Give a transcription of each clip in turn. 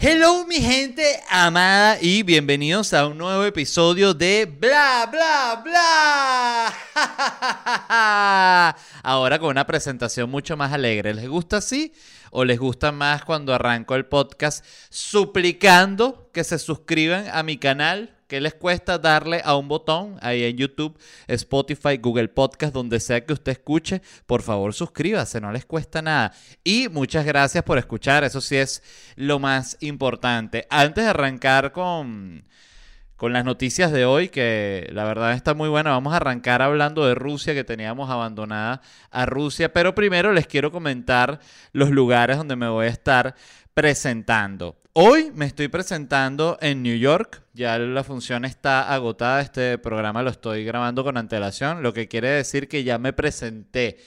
Hello mi gente amada y bienvenidos a un nuevo episodio de Bla Bla Bla. Ahora con una presentación mucho más alegre. ¿Les gusta así o les gusta más cuando arranco el podcast suplicando que se suscriban a mi canal? ¿Qué les cuesta darle a un botón ahí en YouTube, Spotify, Google Podcast, donde sea que usted escuche? Por favor, suscríbase, no les cuesta nada. Y muchas gracias por escuchar, eso sí es lo más importante. Antes de arrancar con, con las noticias de hoy, que la verdad está muy buena, vamos a arrancar hablando de Rusia, que teníamos abandonada a Rusia, pero primero les quiero comentar los lugares donde me voy a estar presentando. Hoy me estoy presentando en New York. Ya la función está agotada. Este programa lo estoy grabando con antelación, lo que quiere decir que ya me presenté.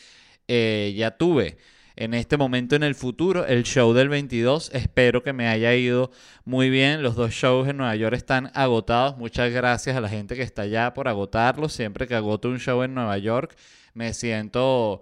Eh, ya tuve en este momento en el futuro el show del 22. Espero que me haya ido muy bien. Los dos shows en Nueva York están agotados. Muchas gracias a la gente que está allá por agotarlos. Siempre que agoto un show en Nueva York me siento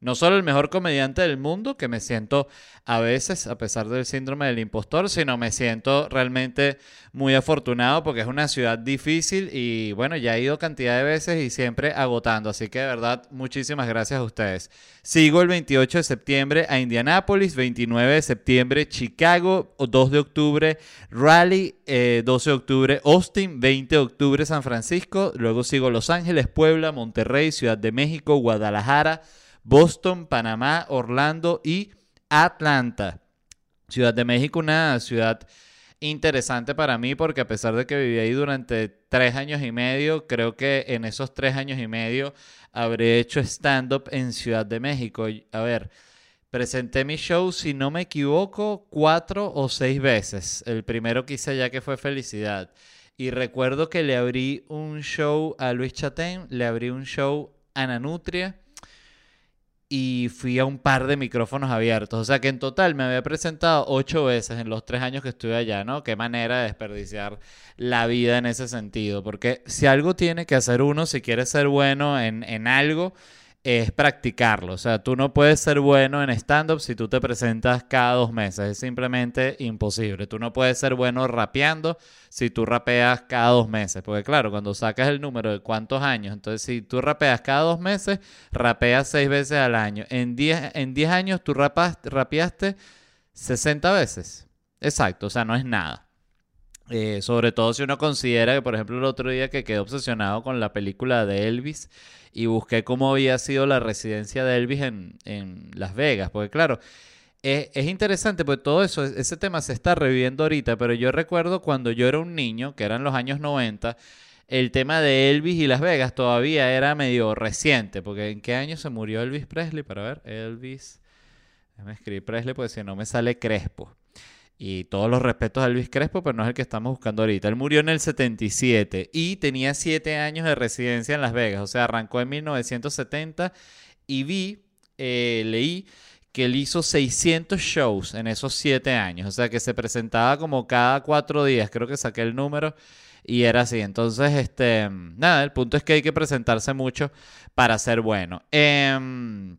no solo el mejor comediante del mundo, que me siento a veces, a pesar del síndrome del impostor, sino me siento realmente muy afortunado porque es una ciudad difícil y bueno, ya he ido cantidad de veces y siempre agotando. Así que de verdad, muchísimas gracias a ustedes. Sigo el 28 de septiembre a Indianápolis, 29 de septiembre Chicago, 2 de octubre Raleigh, 12 eh, de octubre Austin, 20 de octubre San Francisco, luego sigo Los Ángeles, Puebla, Monterrey, Ciudad de México, Guadalajara. Boston, Panamá, Orlando y Atlanta. Ciudad de México, una ciudad interesante para mí porque a pesar de que viví ahí durante tres años y medio, creo que en esos tres años y medio habré hecho stand-up en Ciudad de México. A ver, presenté mi show, si no me equivoco, cuatro o seis veces. El primero que hice allá que fue Felicidad. Y recuerdo que le abrí un show a Luis Chatén, le abrí un show a Nanutria y fui a un par de micrófonos abiertos. O sea que en total me había presentado ocho veces en los tres años que estuve allá, ¿no? Qué manera de desperdiciar la vida en ese sentido. Porque si algo tiene que hacer uno, si quiere ser bueno en, en algo, es practicarlo. O sea, tú no puedes ser bueno en stand-up si tú te presentas cada dos meses. Es simplemente imposible. Tú no puedes ser bueno rapeando si tú rapeas cada dos meses. Porque claro, cuando sacas el número de cuántos años, entonces si tú rapeas cada dos meses, rapeas seis veces al año. En diez, en diez años tú rapeaste 60 veces. Exacto, o sea, no es nada. Eh, sobre todo si uno considera que, por ejemplo, el otro día que quedé obsesionado con la película de Elvis y busqué cómo había sido la residencia de Elvis en, en Las Vegas, porque claro, es, es, interesante porque todo eso, ese tema se está reviviendo ahorita, pero yo recuerdo cuando yo era un niño, que eran los años 90, el tema de Elvis y Las Vegas todavía era medio reciente, porque ¿en qué año se murió Elvis Presley? Para ver, Elvis, déjame escribir Presley porque si no me sale Crespo. Y todos los respetos a Elvis Crespo, pero no es el que estamos buscando ahorita. Él murió en el 77 y tenía 7 años de residencia en Las Vegas. O sea, arrancó en 1970 y vi, eh, leí que él hizo 600 shows en esos 7 años. O sea, que se presentaba como cada 4 días. Creo que saqué el número y era así. Entonces, este, nada, el punto es que hay que presentarse mucho para ser bueno. Eh,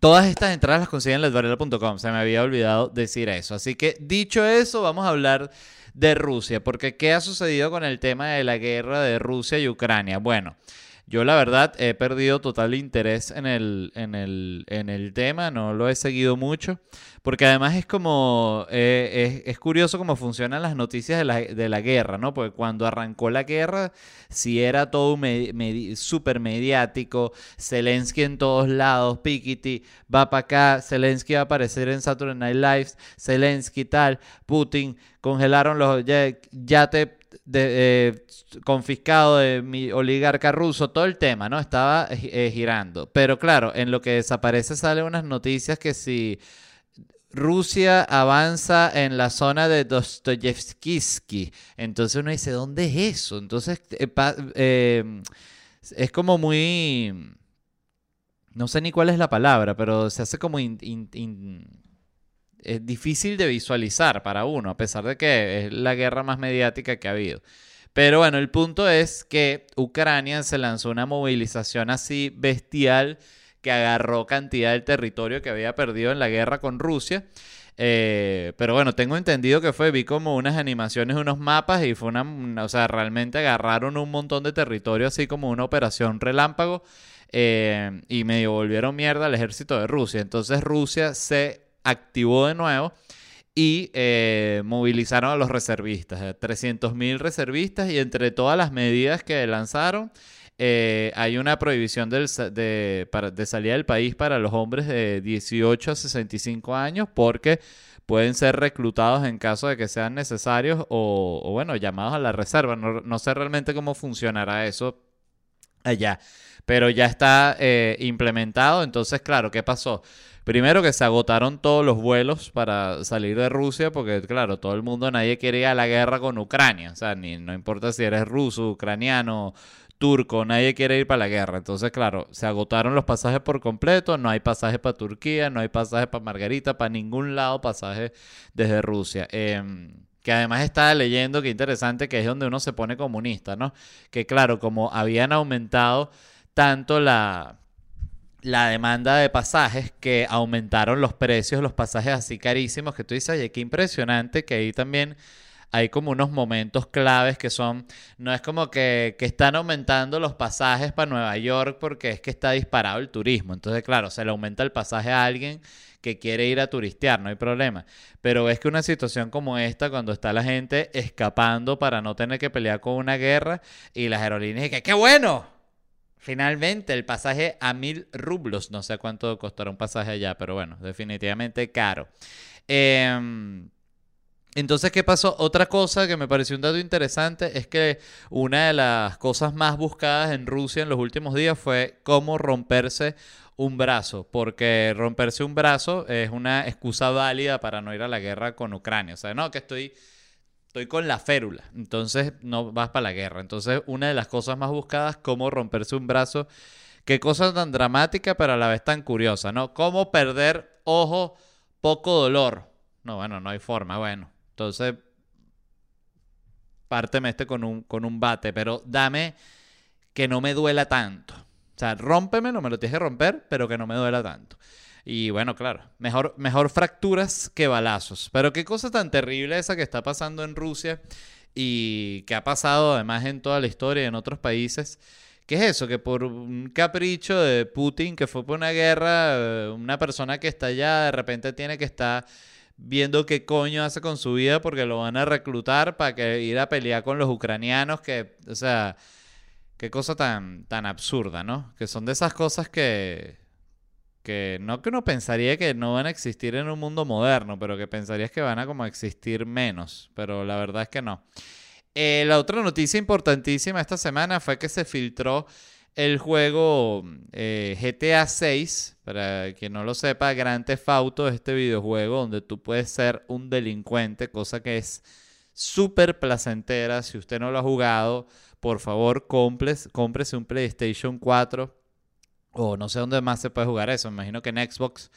Todas estas entradas las consiguen en ledvarela.com. Se me había olvidado decir eso. Así que dicho eso, vamos a hablar de Rusia. Porque ¿qué ha sucedido con el tema de la guerra de Rusia y Ucrania? Bueno, yo la verdad he perdido total interés en el, en el, en el tema, no lo he seguido mucho, porque además es como, eh, es, curioso cómo funcionan las noticias de la, de la, guerra, ¿no? Porque cuando arrancó la guerra, si era todo súper mediático, Zelensky en todos lados, Piketty va para acá, Zelensky va a aparecer en Saturday Night Live, Zelensky tal, Putin, congelaron los, ya te de, eh, confiscado de mi oligarca ruso, todo el tema, ¿no? Estaba eh, girando. Pero claro, en lo que desaparece salen unas noticias que si Rusia avanza en la zona de Dostoyevsky, entonces uno dice, ¿dónde es eso? Entonces eh, es como muy... No sé ni cuál es la palabra, pero se hace como es difícil de visualizar para uno, a pesar de que es la guerra más mediática que ha habido. Pero bueno, el punto es que Ucrania se lanzó una movilización así bestial que agarró cantidad del territorio que había perdido en la guerra con Rusia. Eh, pero bueno, tengo entendido que fue, vi como unas animaciones, unos mapas y fue una, o sea, realmente agarraron un montón de territorio así como una operación relámpago eh, y medio volvieron mierda al ejército de Rusia. Entonces Rusia se activó de nuevo y eh, movilizaron a los reservistas, 300.000 reservistas y entre todas las medidas que lanzaron eh, hay una prohibición de, de salida del país para los hombres de 18 a 65 años porque pueden ser reclutados en caso de que sean necesarios o, bueno, llamados a la reserva. No, sé realmente cómo funcionará eso allá, pero ya está eh, implementado. Entonces, claro, ¿qué pasó? Primero que se agotaron todos los vuelos para salir de Rusia, porque claro, todo el mundo, nadie quiere ir a la guerra con Ucrania. O sea, ni, no importa si eres ruso, ucraniano, turco, nadie quiere ir para la guerra. Entonces, claro, se agotaron los pasajes por completo, no hay pasajes para Turquía, no hay pasajes para Margarita, para ningún lado pasajes desde Rusia. Em, que además estaba leyendo, que interesante, que es donde uno se pone comunista, ¿no? Que claro, como habían aumentado tanto la, la demanda de pasajes que aumentaron los precios, los pasajes así carísimos, que tú dices, oye, qué impresionante que ahí también hay como unos momentos claves que son, no es como que, están aumentando los pasajes para Nueva York porque es que está disparado el turismo. Entonces, claro, se le aumenta el pasaje a alguien que quiere ir a turistear, no hay problema. Pero es que una situación como esta, cuando está la gente escapando para no tener que pelear con una guerra y las aerolíneas, que ¡qué bueno! Finalmente, el pasaje a mil rublos. No sé cuánto costará un pasaje allá, pero bueno, definitivamente caro. Eh, entonces, ¿qué pasó? Otra cosa que me pareció un dato interesante es que una de las cosas más buscadas en Rusia en los últimos días fue cómo romperse un brazo, porque romperse un brazo es una excusa válida para no ir a la guerra con Ucrania. O sea, no, que estoy, estoy con la férula, entonces no vas para la guerra. Entonces, una de las cosas más buscadas, cómo romperse un brazo. Qué cosa tan dramática, pero a la vez tan curiosa, ¿no? Cómo perder ojo, poco dolor. No, bueno, no hay forma, bueno. Entonces, párteme este con un, con un bate, pero dame que no me duela tanto. O sea, rómpeme, no me lo tienes que romper, pero que no me duela tanto. Y bueno, claro, mejor, mejor fracturas que balazos. Pero qué cosa tan terrible esa que está pasando en Rusia y que ha pasado además en toda la historia y en otros países. ¿Qué es eso? Que por un capricho de Putin, que fue por una guerra, eh, una persona que está allá de repente tiene que estar viendo qué coño hace con su vida porque lo van a reclutar para que ir a pelear con los ucranianos que, o sea, qué cosa tan, tan absurda, ¿no? Que son de esas cosas que, no que uno pensaría que no van a existir en un mundo moderno, pero que pensarías que van a como existir menos, pero la verdad es que no. Eh, la otra noticia importantísima esta semana fue que se filtró el juego eh, GTA 6, para quien no lo sepa, Grand Theft Auto es este videojuego donde tú puedes ser un delincuente, cosa que es súper placentera. Si usted no lo ha jugado, por favor, cómprese un PlayStation 4 o no sé dónde más se puede jugar eso. Me imagino que en Xbox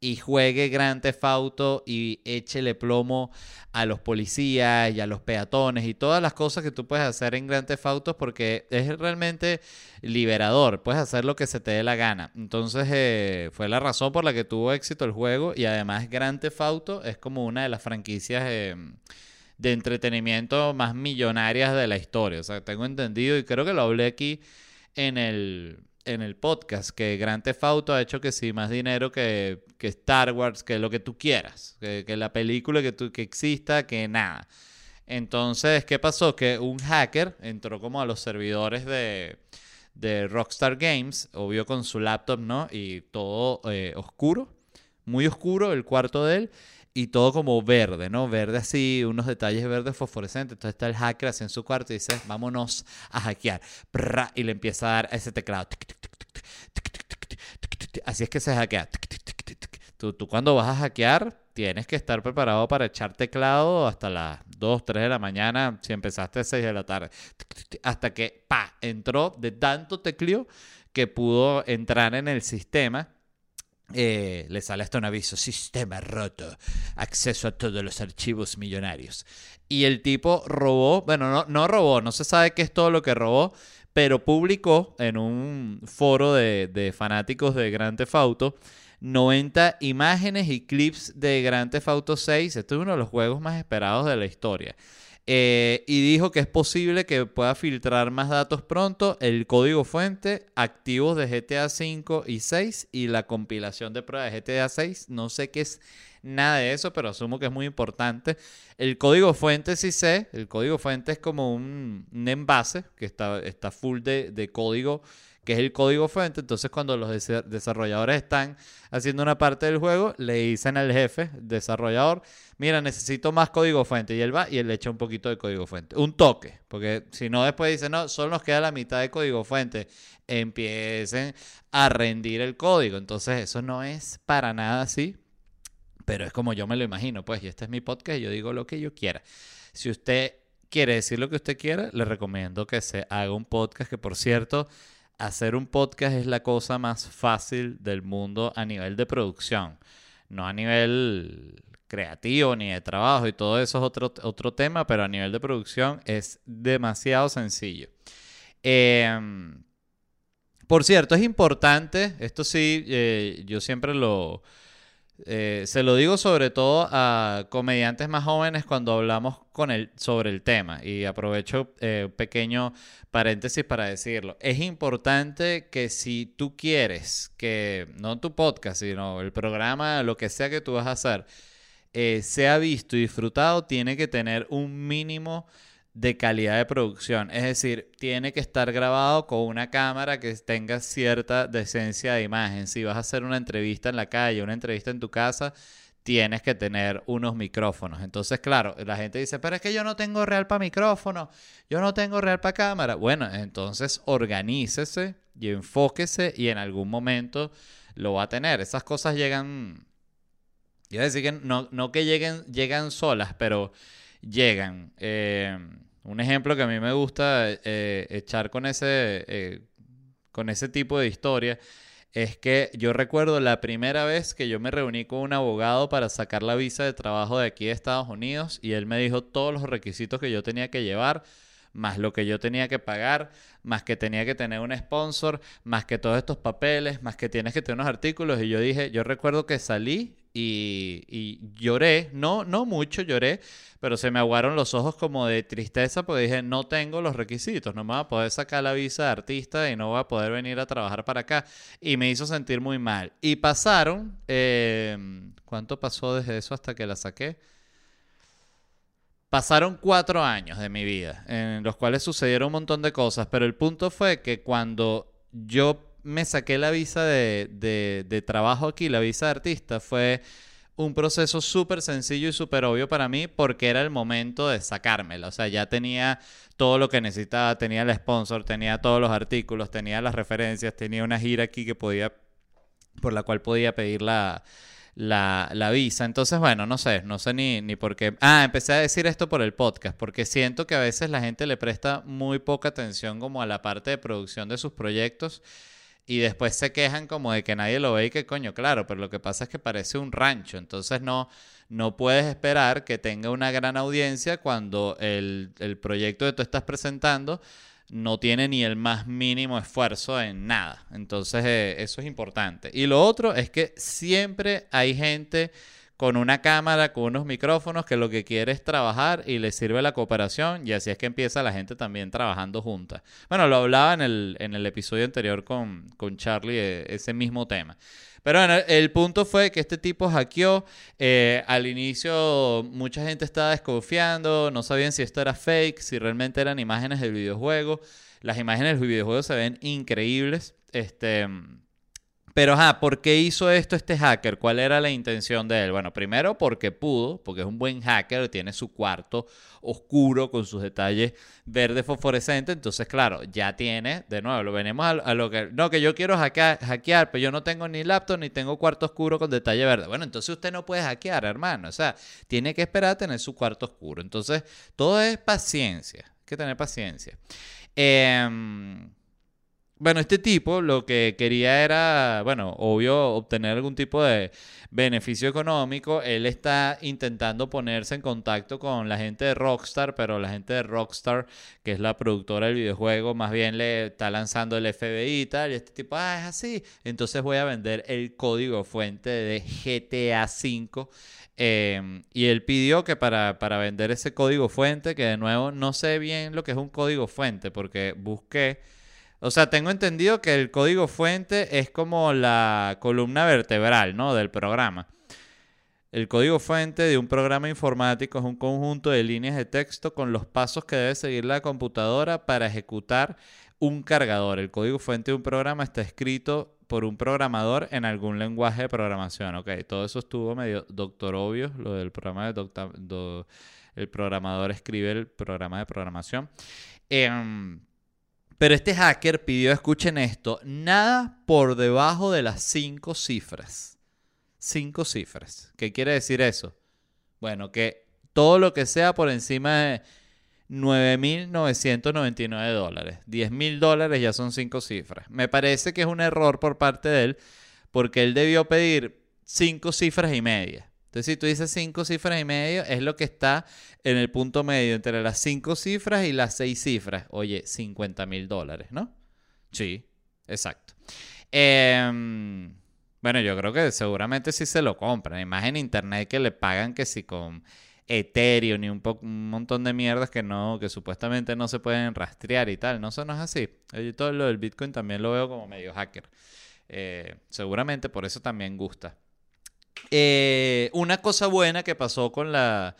y juegue Grand Theft Auto y échele plomo a los policías y a los peatones y todas las cosas que tú puedes hacer en Grand Theft Auto porque es realmente liberador, puedes hacer lo que se te dé la gana. Entonces eh, fue la razón por la que tuvo éxito el juego y además Grand Theft Auto es como una de las franquicias eh, de entretenimiento más millonarias de la historia. O sea, tengo entendido y creo que lo hablé aquí en el en el podcast que Grand Theft ha hecho que sí, más dinero que, Star Wars, que lo que tú quieras, que, la película que, que exista, que nada. Entonces, ¿qué pasó? Que un hacker entró como a los servidores de, de Rockstar Games, obvio con su laptop, ¿no? Y todo eh, oscuro, muy oscuro el cuarto de él y todo como verde, ¿no? Verde así, unos detalles verdes fosforescentes. Entonces está el hacker así en su cuarto y dice, vámonos a hackear. Y le empieza a dar ese teclado. Así es que se hackea. Tú, tú cuando vas a hackear tienes que estar preparado para echar teclado hasta las 2, 3 de la mañana, si empezaste a 6 de la tarde. Hasta que, pa, entró de tanto tecleo que pudo entrar en el sistema eh, le sale hasta un aviso, sistema roto, acceso a todos los archivos millonarios. Y el tipo robó, bueno, no, no robó, no se sabe qué es todo lo que robó, pero publicó en un foro de, fanáticos de Grand Theft Auto 90 imágenes y clips de Grand Theft Auto 6. Este es uno de los juegos más esperados de la historia. Eh, y dijo que es posible que pueda filtrar más datos pronto, el código fuente, activos de GTA 5 y 6 y la compilación de pruebas de GTA 6. No sé qué es nada de eso, pero asumo que es muy importante. El código fuente sí sé, el código fuente es como un, envase que está, está full de, de código que es el código fuente. Entonces, cuando los desarrolladores están haciendo una parte del juego, le dicen al jefe desarrollador, mira, necesito más código fuente. Y él va y él le echa un poquito de código fuente. Un toque, porque si no, después dice, no, solo nos queda la mitad de código fuente. Empiecen a rendir el código. Entonces, eso no es para nada así. Pero es como yo me lo imagino, pues, y este es mi podcast yo digo lo que yo quiera. Si usted quiere decir lo que usted quiera, le recomiendo que se haga un podcast que, por cierto, hacer un podcast es la cosa más fácil del mundo a nivel de producción, no a nivel creativo ni de trabajo y todo eso es otro, otro tema, pero a nivel de producción es demasiado sencillo. Em, por cierto, es importante, esto sí, eh, yo siempre lo, eh, se lo digo sobre todo a comediantes más jóvenes cuando hablamos con él sobre el tema. Y aprovecho eh, un pequeño paréntesis para decirlo. Es importante que si tú quieres que, no tu podcast, sino el programa, lo que sea que tú vas a hacer, eh, sea visto y disfrutado, tiene que tener un mínimo de calidad de producción. Es decir, tiene que estar grabado con una cámara que tenga cierta decencia de imagen. Si vas a hacer una entrevista en la calle, una entrevista en tu casa, tienes que tener unos micrófonos. Entonces, claro, la gente dice, pero es que yo no tengo real para micrófono, yo no tengo real para cámara. Bueno, entonces organícese y enfóquese y en algún momento lo va a tener. Esas cosas llegan, yo decir que no, no que lleguen, llegan solas, pero llegan. Eh, un ejemplo que a mí me gusta eh, echar con ese, eh, con ese tipo de historia es que yo recuerdo la primera vez que yo me reuní con un abogado para sacar la visa de trabajo de aquí de Estados Unidos y él me dijo todos los requisitos que yo tenía que llevar, más lo que yo tenía que pagar, más que tenía que tener un sponsor, más que todos estos papeles, más que tienes que tener unos artículos. Y yo dije, yo recuerdo que salí y, lloré, no, no mucho lloré, pero se me aguaron los ojos como de tristeza porque dije, no tengo los requisitos, no me voy a poder sacar la visa de artista y no voy a poder venir a trabajar para acá. Y me hizo sentir muy mal. Y pasaron, em, ¿cuánto pasó desde eso hasta que la saqué? Pasaron cuatro años de mi vida, en los cuales sucedieron un montón de cosas, pero el punto fue que cuando yo me saqué la visa de, trabajo aquí, la visa de artista, fue un proceso súper sencillo y súper obvio para mí porque era el momento de sacármela. O sea, ya tenía todo lo que necesitaba, tenía el sponsor, tenía todos los artículos, tenía las referencias, tenía una gira aquí que podía, por la cual podía pedir la, la, visa. Entonces, bueno, no sé, no sé ni, ni por qué. Ah, empecé a decir esto por el podcast, porque siento que a veces la gente le presta muy poca atención como a la parte de producción de sus proyectos y después se quejan como de que nadie lo ve y que coño, claro, pero lo que pasa es que parece un rancho, entonces no, no puedes esperar que tenga una gran audiencia cuando el, proyecto que tú estás presentando no tiene ni el más mínimo esfuerzo en nada. Entonces eh, eso es importante. Y lo otro es que siempre hay gente con una cámara, con unos micrófonos, que lo que quiere es trabajar y le sirve la cooperación y así es que empieza la gente también trabajando juntas. Bueno, lo hablaba en el, en el episodio anterior con, con Charlie, eh, ese mismo tema. Pero bueno, el punto fue que este tipo hackeó. Eh, al inicio mucha gente estaba desconfiando, no sabían si esto era fake, si realmente eran imágenes del videojuego. Las imágenes del videojuego se ven increíbles. Este, pero, ajá, ¿por qué hizo esto este hacker? ¿Cuál era la intención de él? Bueno, primero porque pudo, porque es un buen hacker, tiene su cuarto oscuro con sus detalles verde fosforescente. Entonces, claro, ya tiene, de nuevo, lo venimos a, lo que. No, que yo quiero hackear, hackear, pero yo no tengo ni laptop ni tengo cuarto oscuro con detalle verde. Bueno, entonces usted no puede hackear, hermano. O sea, tiene que esperar a tener su cuarto oscuro. Entonces, todo es paciencia. Hay que tener paciencia. Eh. Bueno, este tipo lo que quería era, bueno, obvio, obtener algún tipo de beneficio económico. Él está intentando ponerse en contacto con la gente de Rockstar, pero la gente de Rockstar, que es la productora del videojuego, más bien le está lanzando el FBI y tal. Y este tipo, ah, es así. Entonces voy a vender el código fuente de GTA V. Em, y él pidió que para, para vender ese código fuente, que de nuevo no sé bien lo que es un código fuente, porque busqué o sea, tengo entendido que el código fuente es como la columna vertebral, ¿no? Del programa. El código fuente de un programa informático es un conjunto de líneas de texto con los pasos que debe seguir la computadora para ejecutar un cargador. El código fuente de un programa está escrito por un programador en algún lenguaje de programación. Ok, todo eso estuvo medio doctor obvio, lo del programa de doctor... el programador escribe el programa de programación. Eh, pero este hacker pidió, escuchen esto, nada por debajo de las cinco cifras. Cinco cifras. ¿Qué quiere decir eso? Bueno, que todo lo que sea por encima de 9.999 dólares. 10.000 dólares ya son cinco cifras. Me parece que es un error por parte de él porque él debió pedir cinco cifras y media. Entonces, si tú dices cinco cifras y medio, es lo que está en el punto medio entre las cinco cifras y las seis cifras. Oye, 50 mil dólares, ¿no? Sí, exacto. Em, bueno, yo creo que seguramente sí se lo compran. Más en internet que le pagan que si con Ethereum y un, montón de mierdas que no, que supuestamente no se pueden rastrear y tal. No, eso no es así. Yo todo lo del Bitcoin también lo veo como medio hacker. Eh, seguramente por eso también gusta. Eh, una cosa buena que pasó con la,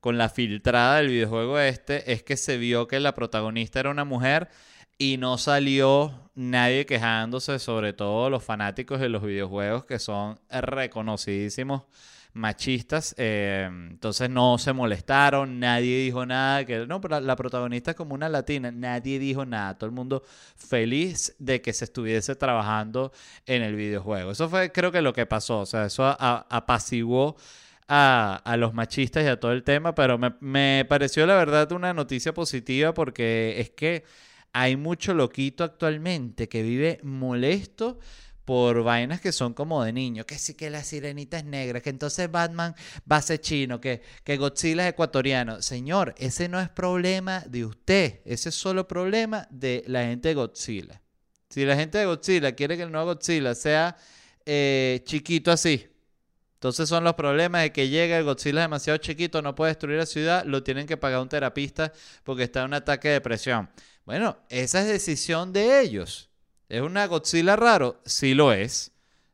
con la filtrada del videojuego este es que se vio que la protagonista era una mujer y no salió nadie quejándose, sobre todo los fanáticos de los videojuegos que son reconocidísimos machistas. Eh, entonces no se molestaron, nadie dijo nada. Que no, pero la protagonista es como una latina, nadie dijo nada. Todo el mundo feliz de que se estuviese trabajando en el videojuego. Eso fue, creo que lo que pasó. O sea, eso apaciguó. A, a, los machistas y a todo el tema, pero me, me pareció la verdad una noticia positiva porque es que hay mucho loquito actualmente que vive molesto por vainas que son como de niño, que sí que la sirenita es negra, que entonces Batman va a ser chino, que, que Godzilla es ecuatoriano. Señor, ese no es problema de usted, ese es solo problema de la gente de Godzilla. Si la gente de Godzilla quiere que el nuevo Godzilla sea eh, chiquito así, entonces son los problemas de que llega el Godzilla demasiado chiquito, no puede destruir la ciudad, lo tienen que pagar un terapista porque está en un ataque de depresión. Bueno, esa es decisión de ellos. ¿Es una Godzilla raro? Sí lo es.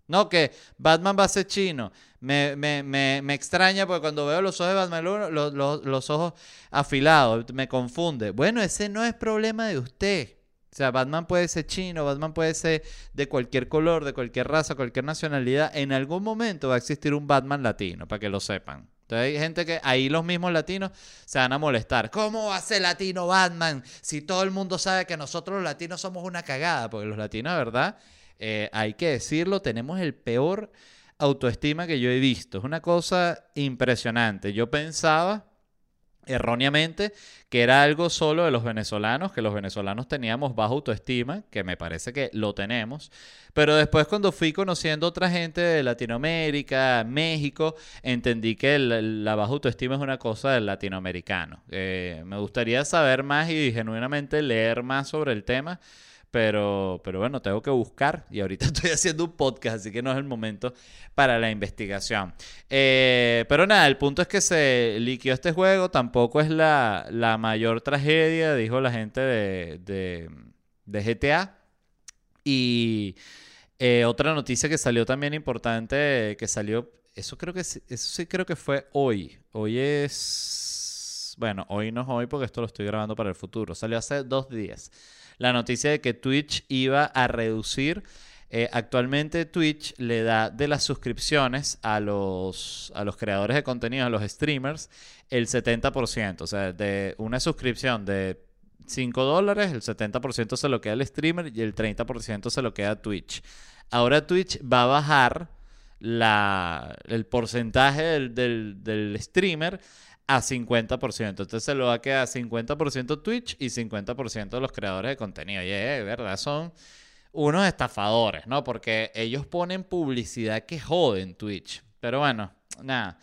No, que Batman va a ser chino. Me, me, me, me extraña porque cuando veo los ojos de Batman, los, los, los, ojos afilados, me confunde. Bueno, ese no es problema de usted. O sea, Batman puede ser chino, Batman puede ser de cualquier color, de cualquier raza, cualquier nacionalidad. En algún momento va a existir un Batman latino, para que lo sepan. Entonces hay gente que ahí los mismos latinos se van a molestar. ¿Cómo va a ser latino Batman si todo el mundo sabe que nosotros los latinos somos una cagada? Porque los latinos, ¿verdad? Eh, hay que decirlo, tenemos el peor autoestima que yo he visto. Es una cosa impresionante. Yo pensaba erróneamente que era algo solo de los venezolanos, que los venezolanos teníamos baja autoestima, que me parece que lo tenemos, pero después cuando fui conociendo otra gente de Latinoamérica, México, entendí que la baja autoestima es una cosa del latinoamericano. Eh, me gustaría saber más y genuinamente leer más sobre el tema pero, pero bueno, tengo que buscar y ahorita estoy haciendo un podcast, así que no es el momento para la investigación. Eh, pero nada, el punto es que se liquidó este juego, tampoco es la, la mayor tragedia, dijo la gente de, de, GTA. Y eh, otra noticia que salió también importante, que salió, eso creo que eso sí creo que fue hoy. Hoy es, bueno, hoy no es hoy porque esto lo estoy grabando para el futuro. Salió hace dos días la noticia de que Twitch iba a reducir. Eh, actualmente Twitch le da de las suscripciones a los, a los creadores de contenido, a los streamers, el 70%. O sea, de una suscripción de 5 dólares, el 70% se lo queda el streamer y el 30% se lo queda Twitch. Ahora Twitch va a bajar la, el porcentaje del, del streamer a 50%. Entonces se lo va a quedar 50% Twitch y 50% los creadores de contenido. Y de verdad, son unos estafadores, ¿no? Porque ellos ponen publicidad que joden Twitch. Pero bueno, nada.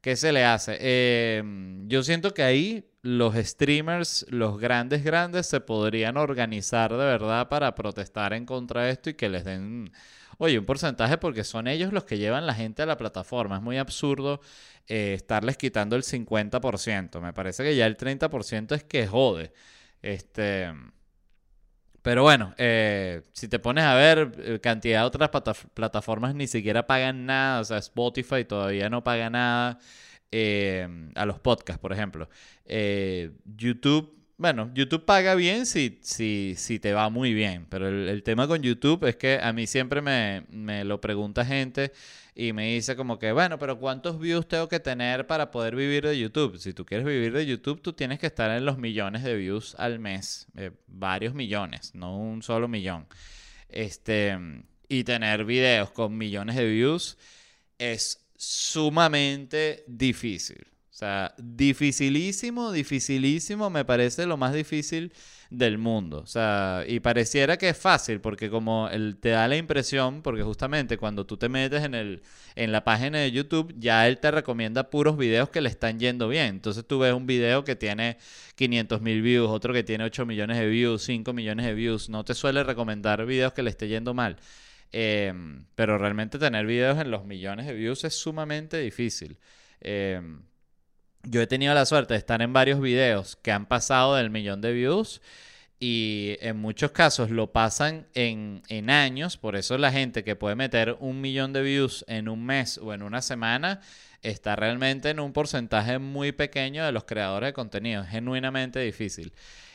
¿Qué se le hace? Eh, yo siento que ahí los streamers, los grandes, grandes, se podrían organizar de verdad para protestar en contra de esto y que les den, oye, un porcentaje porque son ellos los que llevan la gente a la plataforma. Es muy absurdo eh, estarles quitando el 50%. Me parece que ya el 30% es que jode. Este. Pero bueno, eh, si te pones a ver, eh, cantidad de otras plataformas ni siquiera pagan nada. O sea, Spotify todavía no paga nada a los podcasts, por ejemplo. YouTube, bueno, YouTube paga bien si, si, si te va muy bien. Pero el, tema con YouTube es que a mí siempre me, me lo pregunta gente y me dice como que, bueno, pero ¿cuántos views tengo que tener para poder vivir de YouTube? Si tú quieres vivir de YouTube, tú tienes que estar en los millones de views al mes, eh, varios millones, no un solo millón. Este, y tener videos con millones de views es sumamente difícil. Sea, dificilísimo, dificilísimo, me parece lo más difícil del mundo. O sea, y pareciera que es fácil porque como él te da la impresión, porque justamente cuando tú te metes en, el, en la página de YouTube, ya él te recomienda puros videos que le están yendo bien. Entonces tú ves un video que tiene 500 mil views, otro que tiene 8 millones de views, 5 millones de views. No te suele recomendar videos que le esté yendo mal. Em, pero realmente tener videos en los millones de views es sumamente difícil. Em, yo he tenido la suerte de estar en varios videos que han pasado del millón de views y en muchos casos lo pasan en, años, por eso la gente que puede meter un millón de views en un mes o en una semana está realmente en un porcentaje muy pequeño de los creadores de contenido, genuinamente difícil.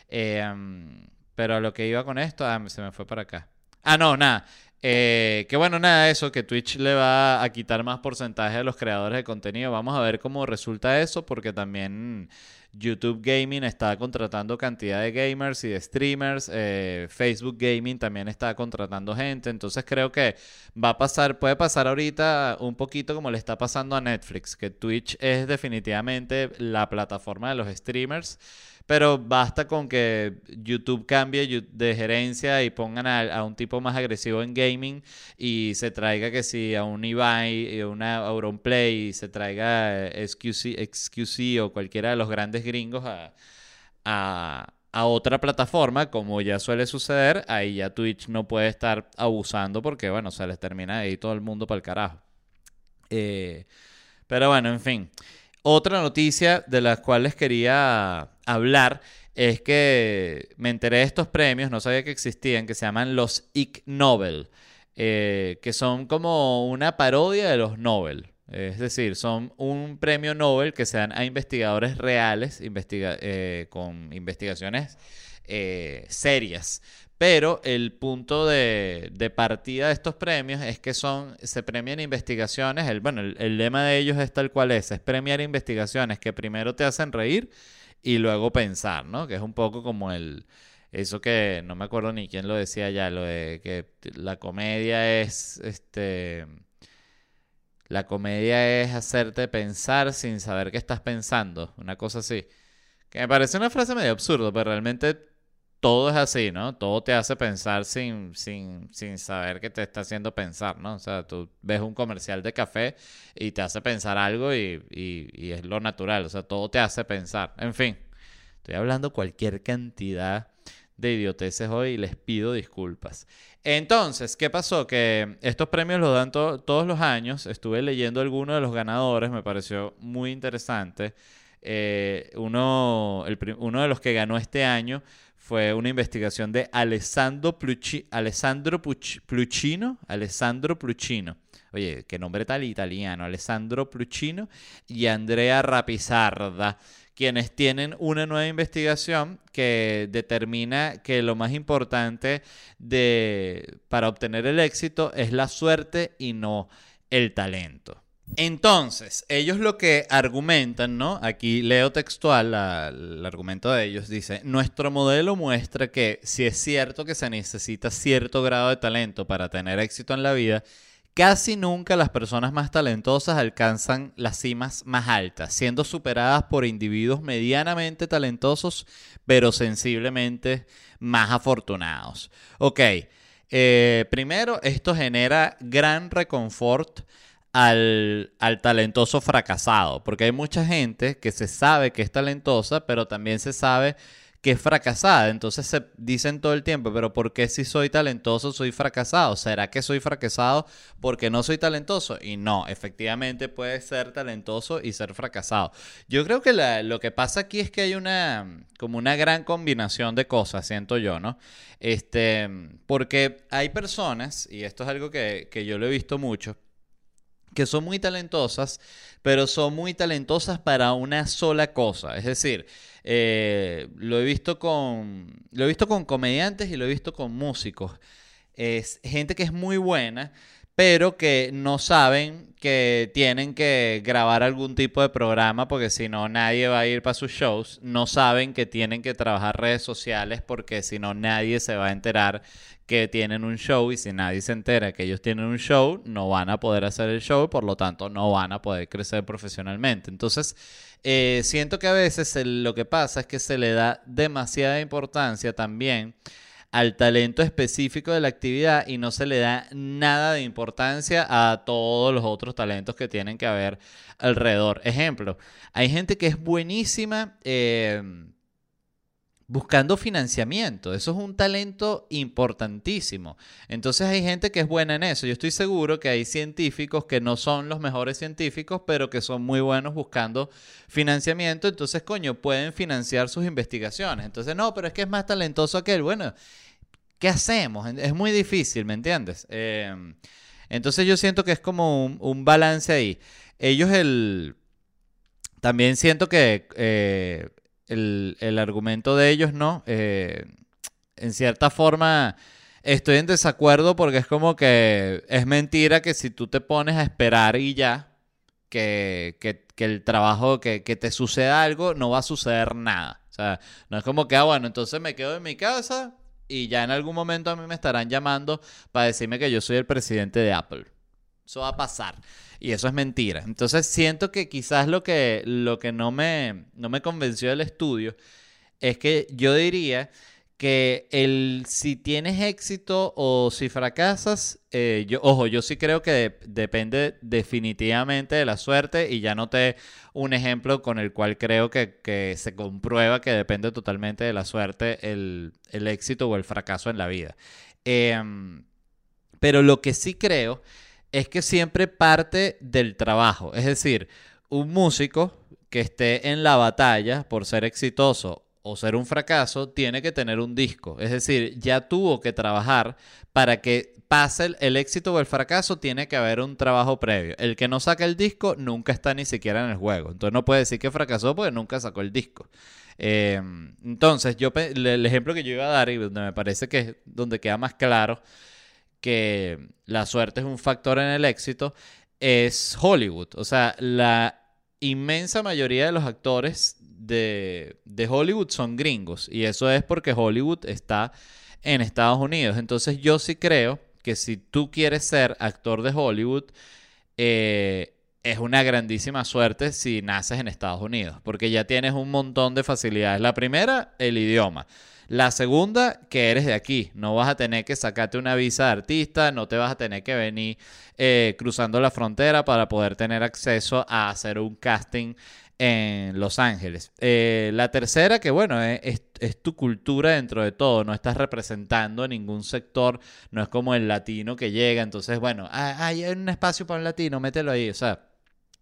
Em, pero a lo que iba con esto, ah, se me fue para acá. Ah, no, nada. Eh, que bueno, nada, eso, que Twitch le va a quitar más porcentaje a los creadores de contenido. Vamos a ver cómo resulta eso, porque también YouTube Gaming está contratando cantidad de gamers y de streamers. Eh, Facebook Gaming también está contratando gente. Entonces creo que va a pasar, puede pasar ahorita un poquito como le está pasando a Netflix, que Twitch es definitivamente la plataforma de los streamers. Pero basta con que YouTube cambie de gerencia y pongan a, un tipo más agresivo en gaming y se traiga que si a un Ibai, a una Auronplay, y se traiga XQC, XQC o cualquiera de los grandes gringos a, a, otra plataforma, como ya suele suceder, ahí ya Twitch no puede estar abusando porque, bueno, se les termina ahí todo el mundo para el carajo. Eh, pero bueno, en fin. Otra noticia de las cuales quería hablar es que me enteré de estos premios, no sabía que existían, que se llaman los Ig Nobel, eh, que son como una parodia de los Nobel. Es decir, son un premio Nobel que se dan a investigadores reales, eh, con investigaciones eh, serias. Pero el punto de, partida de estos premios es que son, se premian investigaciones, el, bueno, el, lema de ellos es tal cual es, es premiar investigaciones que primero te hacen reír y luego pensar, ¿no? Que es un poco como el, eso que no me acuerdo ni quién lo decía ya, lo de que la comedia es, este, la comedia es hacerte pensar sin saber qué estás pensando, una cosa así. Que me parece una frase medio absurda, pero realmente todo es así, ¿no? Todo te hace pensar sin, sin, sin saber que te está haciendo pensar, ¿no? O sea, tú ves un comercial de café y te hace pensar algo y, y, es lo natural, o sea, todo te hace pensar. En fin, estoy hablando cualquier cantidad de idioteces hoy y les pido disculpas. Entonces, ¿qué pasó? Que estos premios los dan todos los años. Estuve leyendo algunos de los ganadores, me pareció muy interesante. Eh, uno, uno de los que ganó este año fue una investigación de Alessandro, Alessandro Pluchino. Alessandro Pluchino. Oye, qué nombre tal italiano. Alessandro Pluchino y Andrea Rapizarda, quienes tienen una nueva investigación que determina que lo más importante de, para obtener el éxito es la suerte y no el talento. Entonces, ellos lo que argumentan, ¿no? Aquí leo textual el argumento de ellos, dice, nuestro modelo muestra que si es cierto que se necesita cierto grado de talento para tener éxito en la vida, Casi nunca las personas más talentosas alcanzan las cimas más altas, siendo superadas por individuos medianamente talentosos, pero sensiblemente más afortunados. Ok, eh, primero, esto genera gran reconfort al, al, talentoso fracasado, porque hay mucha gente que se sabe que es talentosa, pero también se sabe que es fracasada. Entonces se dicen todo el tiempo, pero ¿por qué si soy talentoso soy fracasado? ¿Será que soy fracasado porque no soy talentoso? Y no, efectivamente puede ser talentoso y ser fracasado. Yo creo que lo que pasa aquí es que hay una como una gran combinación de cosas, siento yo, ¿no? Este, porque hay personas, y esto es algo que, que yo lo he visto mucho, que son muy talentosas, pero son muy talentosas para una sola cosa. Es decir, eh, lo, he visto con, lo he visto con comediantes y lo he visto con músicos. Es gente que es muy buena, pero que no saben que tienen que grabar algún tipo de programa porque si no nadie va a ir para sus shows. No saben que tienen que trabajar redes sociales porque si no nadie se va a enterar que tienen un show y si nadie se entera que ellos tienen un show, no van a poder hacer el show por lo tanto no van a poder crecer profesionalmente. Entonces, eh, siento que a veces lo que pasa es que se le da demasiada importancia también al talento específico de la actividad y no se le da nada de importancia a todos los otros talentos que tienen que haber alrededor. Ejemplo, hay gente que es buenísima. Eh, buscando financiamiento. Eso es un talento importantísimo. Entonces hay gente que es buena en eso. Yo estoy seguro que hay científicos que no son los mejores científicos, pero que son muy buenos buscando financiamiento. Entonces, coño, pueden financiar sus investigaciones. Entonces, no, pero es que es más talentoso aquel. Bueno, ¿qué hacemos? Es muy difícil, ¿me entiendes? Em, entonces yo siento que es como un, balance ahí. Ellos el... También siento que eh, el, argumento de ellos, ¿no? Eh, en cierta forma estoy en desacuerdo porque es como que es mentira que si tú te pones a esperar y ya, que, el trabajo, que, te suceda algo, no va a suceder nada. O sea, no es como que, ah, bueno, entonces me quedo en mi casa y ya en algún momento a mí me estarán llamando para decirme que yo soy el presidente de Apple. Eso va a pasar. Y eso es mentira. Entonces siento que quizás lo que, lo que no, me, no me convenció del estudio es que yo diría que el si tienes éxito o si fracasas, eh, yo, ojo, yo sí creo que depende definitivamente de la suerte y ya noté un ejemplo con el cual creo que, se comprueba que depende totalmente de la suerte el, éxito o el fracaso en la vida. Em, pero lo que sí creo es que siempre parte del trabajo. Es decir, un músico que esté en la batalla por ser exitoso o ser un fracaso, tiene que tener un disco. Es decir, ya tuvo que trabajar para que pase el, éxito o el fracaso, tiene que haber un trabajo previo. El que no saca el disco nunca está ni siquiera en el juego. Entonces no puede decir que fracasó porque nunca sacó el disco. Em, entonces, yo el ejemplo que yo iba a dar y donde me parece que es donde queda más claro que la suerte es un factor en el éxito, es Hollywood. O sea, la inmensa mayoría de los actores de, Hollywood son gringos. Y eso es porque Hollywood está en Estados Unidos. Entonces yo sí creo que si tú quieres ser actor de Hollywood, eh, es una grandísima suerte si naces en Estados Unidos, porque ya tienes un montón de facilidades. La primera, el idioma. La segunda, que eres de aquí. No vas a tener que sacarte una visa de artista, no te vas a tener que venir eh, cruzando la frontera para poder tener acceso a hacer un casting en Los Ángeles. Eh, la tercera, que bueno, es, tu cultura dentro de todo, no estás representando ningún sector, no es como el latino que llega, entonces bueno, ah, hay un espacio para un latino, mételo ahí, o sea,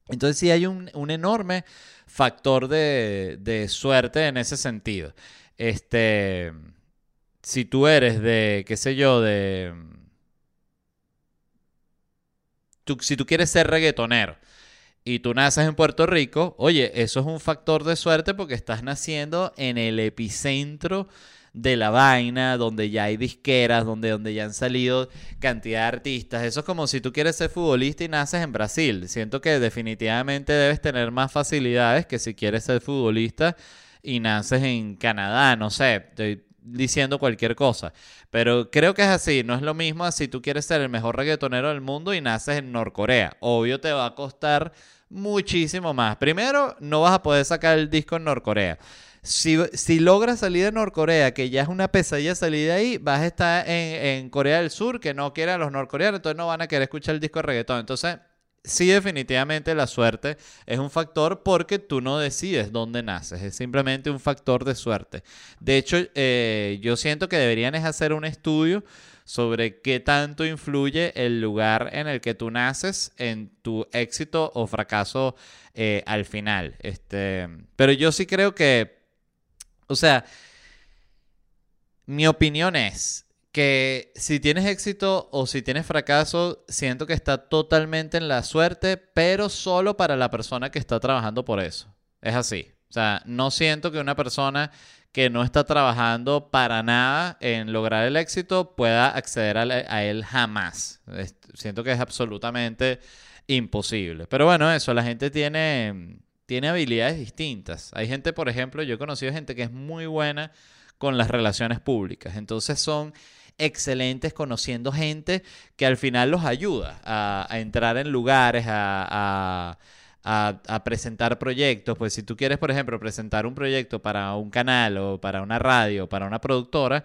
entonces sí hay un, enorme factor de, de suerte en ese sentido. Este, si tú eres de, qué sé yo, de... si tú quieres ser reggaetonero y tú naces en Puerto Rico, oye, eso es un factor de suerte porque estás naciendo en el epicentro de la vaina, donde ya hay disqueras, donde, donde ya han salido cantidad de artistas. Eso es como si tú quieres ser futbolista y naces en Brasil. Siento que definitivamente debes tener más facilidades que si quieres ser futbolista y naces en Canadá, no sé, estoy diciendo cualquier cosa. Pero creo que es así. No es lo mismo si tú quieres ser el mejor reggaetonero del mundo y naces en Norcorea. Obvio te va a costar muchísimo más. Primero, no vas a poder sacar el disco en Norcorea. Si, si logras salir de Norcorea, que ya es una pesadilla salir de ahí, vas a estar en, Corea del Sur, que no quieren a los norcoreanos, entonces no van a querer escuchar el disco de reggaetón. Entonces, sí, definitivamente la suerte es un factor porque tú no decides dónde naces, es simplemente un factor de suerte. De hecho, eh, yo siento que deberían hacer un estudio sobre qué tanto influye el lugar en el que tú naces en tu éxito o fracaso eh, al final. Este, pero yo sí creo que o sea, mi opinión es que si tienes éxito o si tienes fracaso, siento que está totalmente en la suerte, pero solo para la persona que está trabajando por eso. Es así. O sea, no siento que una persona que no está trabajando para nada en lograr el éxito pueda acceder a, él jamás. siento que es absolutamente imposible. Pero bueno, eso, la gente tiene tiene habilidades distintas. Hay gente, por ejemplo, yo he conocido gente que es muy buena con las relaciones públicas. Entonces son excelentes conociendo gente que al final los ayuda a, entrar en lugares, a, a, presentar proyectos. Pues si tú quieres, por ejemplo, presentar un proyecto para un canal o para una radio, o para una productora,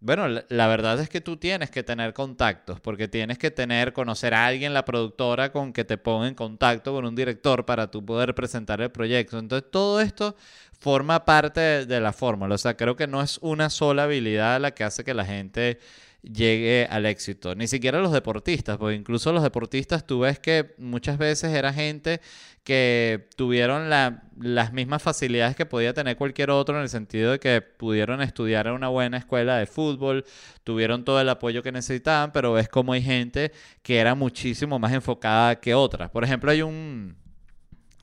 bueno, la, verdad es que tú tienes que tener contactos, porque tienes que tener, conocer a alguien, la productora, con que te ponga en contacto con un director para tú poder presentar el proyecto. Entonces, todo esto forma parte de, de la fórmula. O sea, creo que no es una sola habilidad la que hace que la gente llegue al éxito. Ni siquiera los deportistas, porque incluso los deportistas tú ves que muchas veces era gente que tuvieron las mismas facilidades que podía tener cualquier otro en el sentido de que pudieron estudiar en una buena escuela de fútbol, tuvieron todo el apoyo que necesitaban, pero ves como hay gente que era muchísimo más enfocada que otras. Por ejemplo, hay un...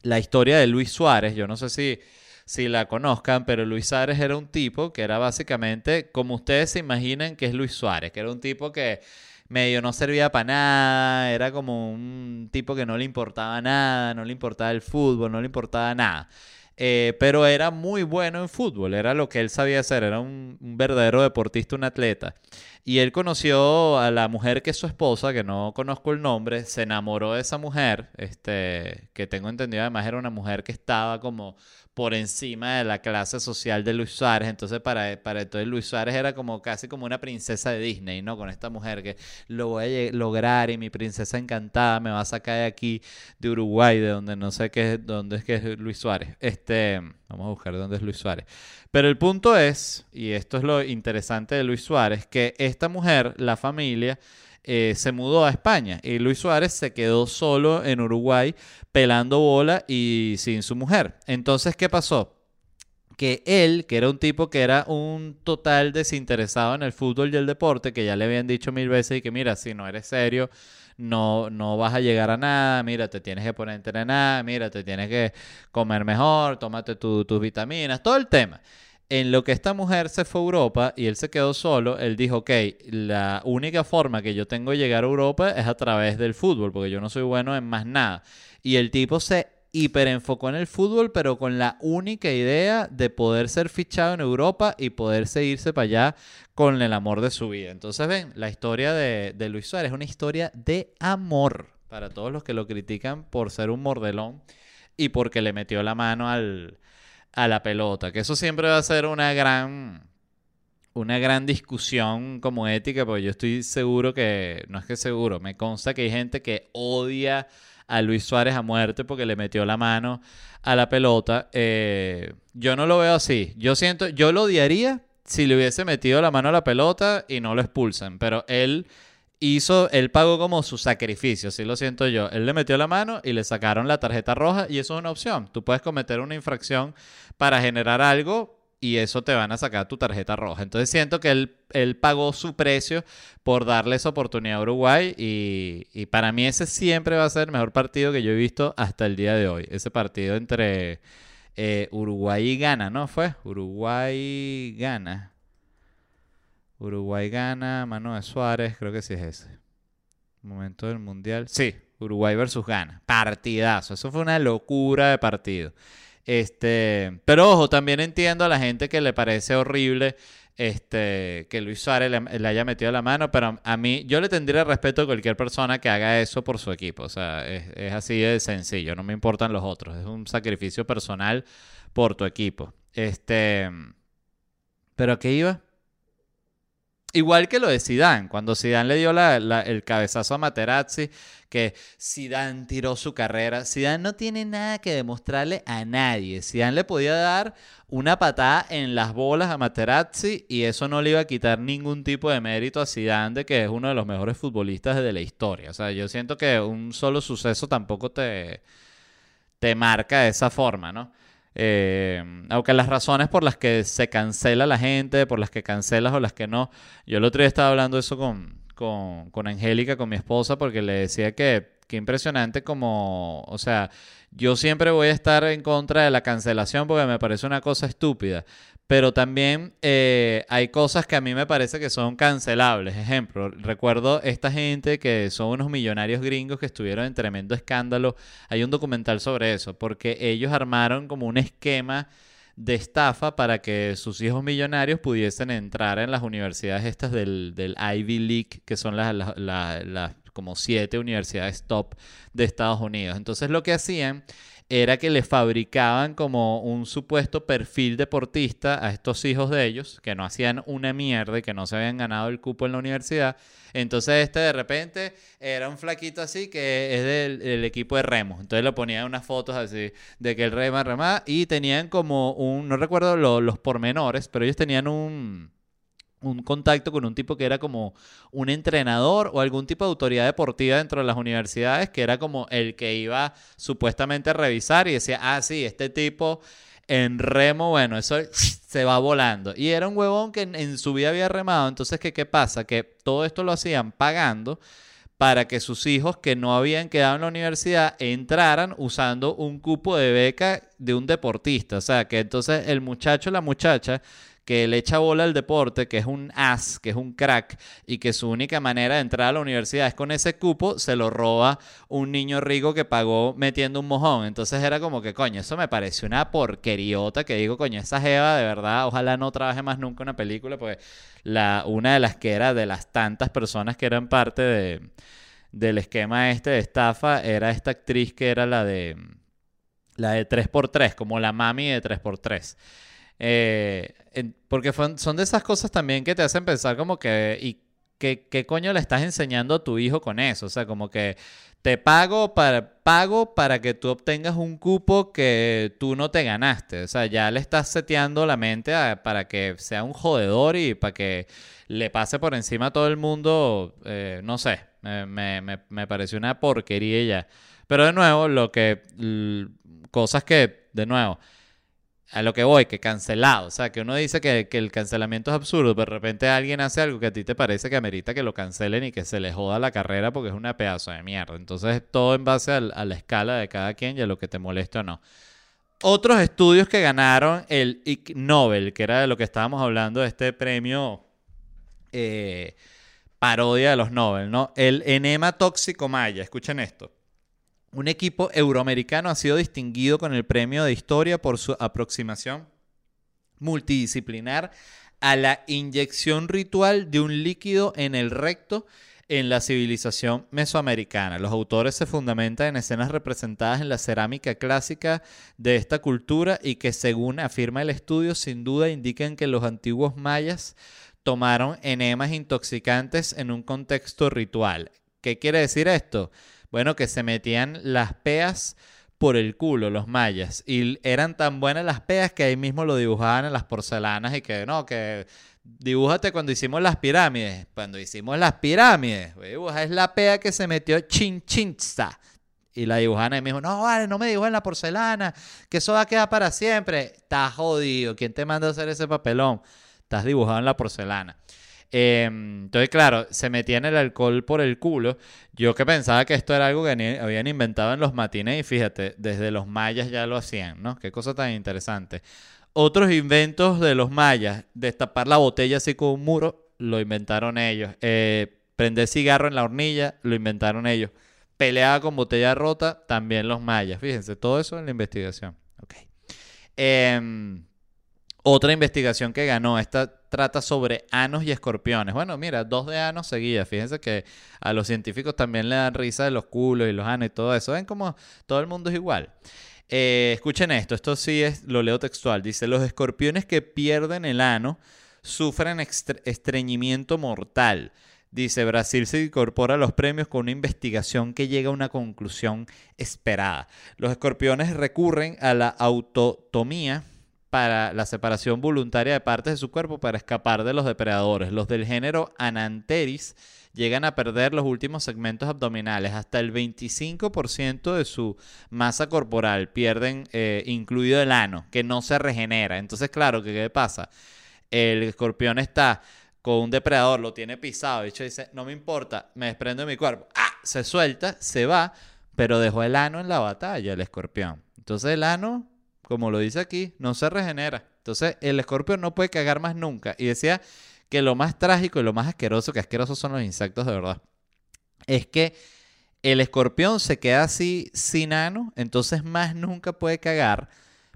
La historia de Luis Suárez, yo no sé si si la conozcan, pero Luis Suárez era un tipo que era básicamente como ustedes se imaginen que es Luis Suárez, que era un tipo que medio no servía para nada, era como un tipo que no le importaba nada, no le importaba el fútbol, no le importaba nada. Eh, pero era muy bueno en fútbol, era lo que él sabía hacer, era un, un, verdadero deportista, un atleta. Y él conoció a la mujer que es su esposa, que no conozco el nombre, se enamoró de esa mujer, este, que tengo entendido además era una mujer que estaba como por encima de la clase social de Luis Suárez. Entonces, para, para entonces Luis Suárez era como casi como una princesa de Disney, ¿no? Con esta mujer que lo voy a lograr y mi princesa encantada me va a sacar de aquí, de Uruguay, de donde no sé qué, dónde es que es Luis Suárez. Este, vamos a buscar dónde es Luis Suárez. Pero el punto es, y esto es lo interesante de Luis Suárez, que esta mujer, la familia, eh, se mudó a España y Luis Suárez se quedó solo en Uruguay pelando bola y sin su mujer. Entonces, ¿qué pasó? que él, que era un tipo que era un total desinteresado en el fútbol y el deporte, que ya le habían dicho mil veces y que mira, si no eres serio, no, no vas a llegar a nada, mira, te tienes que poner a entrenar, mira, te tienes que comer mejor, tómate tus vitaminas, todo el tema. En lo que esta mujer se fue a Europa y él se quedó solo, él dijo, ok, la única forma que yo tengo de llegar a Europa es a través del fútbol, porque yo no soy bueno en más nada. Y el tipo se hiperenfocó en el fútbol, pero con la única idea de poder ser fichado en Europa y poder seguirse para allá con el amor de su vida. Entonces, ven, la historia de, de Luis Suárez es una historia de amor para todos los que lo critican por ser un mordelón y porque le metió la mano al a la pelota, que eso siempre va a ser una gran una gran discusión como ética, porque yo estoy seguro que, no es que seguro, me consta que hay gente que odia a Luis Suárez a muerte porque le metió la mano a la pelota. Eh, yo no lo veo así. Yo siento, yo lo odiaría si le hubiese metido la mano a la pelota y no lo expulsan, pero él hizo, él pagó como su sacrificio, así lo siento yo. Él le metió la mano y le sacaron la tarjeta roja y eso es una opción. Tú puedes cometer una infracción para generar algo y eso te van a sacar tu tarjeta roja. Entonces siento que él, él pagó su precio por darle esa oportunidad a Uruguay y, para mí ese siempre va a ser el mejor partido que yo he visto hasta el día de hoy. Ese partido entre eh, Uruguay y Ghana, ¿no? Fue Uruguay-Ghana. Uruguay gana, mano de Suárez, creo que sí es ese. Momento del Mundial. Sí, Uruguay versus Ghana. Partidazo. Eso fue una locura de partido. Este, pero ojo, también entiendo a la gente que le parece horrible este, que Luis Suárez le, haya metido la mano, pero a mí, yo le tendría respeto a cualquier persona que haga eso por su equipo. O sea, es, es así de sencillo, no me importan los otros. Es un sacrificio personal por tu equipo. Este. ¿Pero qué iba? Igual que lo de Zidane, cuando Zidane le dio el cabezazo a Materazzi, que Zidane tiró su carrera. Zidane no tiene nada que demostrarle a nadie. Zidane le podía dar una patada en las bolas a Materazzi y eso no le iba a quitar ningún tipo de mérito a Zidane de que es uno de los mejores futbolistas de la historia. O sea, yo siento que un solo suceso tampoco te, te marca de esa forma, ¿no? Eh, aunque las razones por las que se cancela la gente, por las que cancelas o las que no. Yo el otro día estaba hablando eso con, con, con Angélica, con mi esposa, porque le decía que, que impresionante como, o sea, yo siempre voy a estar en contra de la cancelación porque me parece una cosa estúpida. Pero también eh, hay cosas que a mí me parece que son cancelables. Ejemplo, recuerdo esta gente que son unos millonarios gringos que estuvieron en tremendo escándalo. Hay un documental sobre eso, porque ellos armaron como un esquema de estafa para que sus hijos millonarios pudiesen entrar en las universidades estas del, del Ivy League, que son las, las como siete universidades top de Estados Unidos. Entonces lo que hacían era que le fabricaban como un supuesto perfil deportista a estos hijos de ellos, que no hacían una mierda y que no se habían ganado el cupo en la universidad. Entonces este de repente era un flaquito así que es del, equipo de remo. Entonces le ponían unas fotos así de que el rema rema y tenían como un, no recuerdo los pormenores, pero ellos tenían un un contacto con un tipo que era como un entrenador o algún tipo de autoridad deportiva dentro de las universidades, que era como el que iba supuestamente a revisar y decía, ah, sí, este tipo en remo, bueno, eso se va volando. Y era un huevón que en, su vida había remado. Entonces, ¿qué, ¿qué pasa? Que todo esto lo hacían pagando para que sus hijos que no habían quedado en la universidad entraran usando un cupo de beca de un deportista. O sea, que entonces el muchacho, la muchacha que le echa bola al deporte, que es un as, que es un crack, y que su única manera de entrar a la universidad es con ese cupo, se lo roba un niño rico que pagó metiendo un mojón. Entonces era como que, coño, eso me parece una porqueriota que digo, coño, esa Jeva de verdad, ojalá no trabaje más nunca una película, porque la, una de las que era de las tantas personas que eran parte de, del esquema este de estafa era esta actriz que era la de la de 3x3, como la mami de 3x3. Eh, porque son de esas cosas también que te hacen pensar como que, ¿y qué, coño le estás enseñando a tu hijo con eso? O sea, como que te pago para, pago para que tú obtengas un cupo que tú no te ganaste. O sea, ya le estás seteando la mente para que sea un jodedor y para que le pase por encima a todo el mundo. Eh, no sé, me, me, me pareció una porquería ya. Pero de nuevo, lo que... Cosas que, de nuevo a lo que voy, que cancelado. O sea, que uno dice que, el cancelamiento es absurdo, pero de repente alguien hace algo que a ti te parece que amerita que lo cancelen y que se le joda la carrera porque es una pedazo de mierda. Entonces, todo en base a, la escala de cada quien y a lo que te moleste o no. Otros estudios que ganaron el Ig Nobel, que era de lo que estábamos hablando de este premio eh, parodia de los Nobel, ¿no? El enema tóxico maya. Escuchen esto. Un equipo euroamericano ha sido distinguido con el premio de historia por su aproximación multidisciplinar a la inyección ritual de un líquido en el recto en la civilización mesoamericana. Los autores se fundamentan en escenas representadas en la cerámica clásica de esta cultura y que según afirma el estudio sin duda indican que los antiguos mayas tomaron enemas intoxicantes en un contexto ritual. ¿Qué quiere decir esto? Bueno, que se metían las peas por el culo los mayas. Y eran tan buenas las peas que ahí mismo lo dibujaban en las porcelanas y que no, que dibújate cuando hicimos las pirámides. Cuando hicimos las pirámides, es la pea que se metió chinchinza. Y la dibujana me dijo, no, vale, no me dibujen la porcelana, que eso va a quedar para siempre. Estás jodido, ¿quién te manda a hacer ese papelón? Estás dibujado en la porcelana. Em, entonces, claro, se metían el alcohol por el culo. Yo que pensaba que esto era algo que habían inventado en los matines y fíjate, desde los mayas ya lo hacían, ¿no? Qué cosa tan interesante. Otros inventos de los mayas, destapar la botella así con un muro, lo inventaron ellos. Eh, prender cigarro en la hornilla, lo inventaron ellos. Peleaba con botella rota, también los mayas. Fíjense, todo eso en la investigación. Ok. Em, Otra investigación que ganó, esta trata sobre anos y escorpiones. Bueno, mira, dos de anos seguidas. Fíjense que a los científicos también le dan risa de los culos y los anos y todo eso. Ven como todo el mundo es igual. Eh, escuchen esto, esto sí es, lo leo textual. Dice, los escorpiones que pierden el ano sufren estreñimiento mortal. Dice, Brasil se incorpora a los premios con una investigación que llega a una conclusión esperada. Los escorpiones recurren a la autotomía para la separación voluntaria de partes de su cuerpo para escapar de los depredadores. Los del género Ananteris llegan a perder los últimos segmentos abdominales, hasta el 25% de su masa corporal pierden, eh, incluido el ano, que no se regenera. Entonces, claro, ¿qué, pasa? El escorpión está con un depredador, lo tiene pisado, y dice, no me importa, me desprendo de mi cuerpo. ¡Ah! Se suelta, se va, pero dejó el ano en la batalla, el escorpión. Entonces el ano como lo dice aquí, no se regenera. Entonces el escorpión no puede cagar más nunca. Y decía que lo más trágico y lo más asqueroso, que asquerosos son los insectos de verdad, es que el escorpión se queda así sin ano, entonces más nunca puede cagar,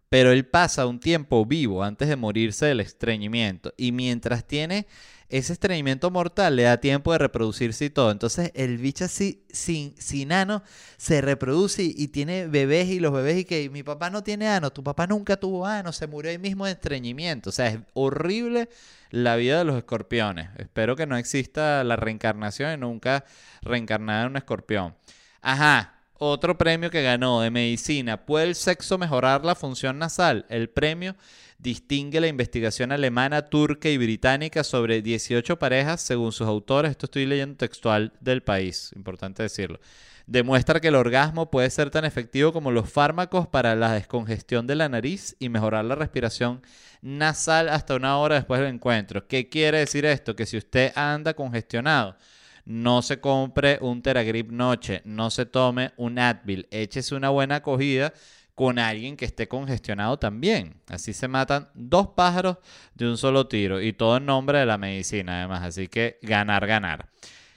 pero él pasa un tiempo vivo antes de morirse del estreñimiento. Y mientras tiene ese estreñimiento mortal le da tiempo de reproducirse y todo. Entonces el bicho así, sin, sin ano, se reproduce y, tiene bebés y los bebés y que mi papá no tiene ano, tu papá nunca tuvo ano, se murió ahí mismo de estreñimiento. O sea, es horrible la vida de los escorpiones. Espero que no exista la reencarnación y nunca reencarnar en un escorpión. Ajá, otro premio que ganó de medicina. ¿Puede el sexo mejorar la función nasal? El premio distingue la investigación alemana, turca y británica sobre 18 parejas, según sus autores. Esto estoy leyendo textual del país, importante decirlo. Demuestra que el orgasmo puede ser tan efectivo como los fármacos para la descongestión de la nariz y mejorar la respiración nasal hasta una hora después del encuentro. ¿Qué quiere decir esto? Que si usted anda congestionado, no se compre un Teragrip noche, no se tome un Advil, échese una buena acogida con alguien que esté congestionado también. Así se matan dos pájaros de un solo tiro y todo en nombre de la medicina además. Así que ganar, ganar.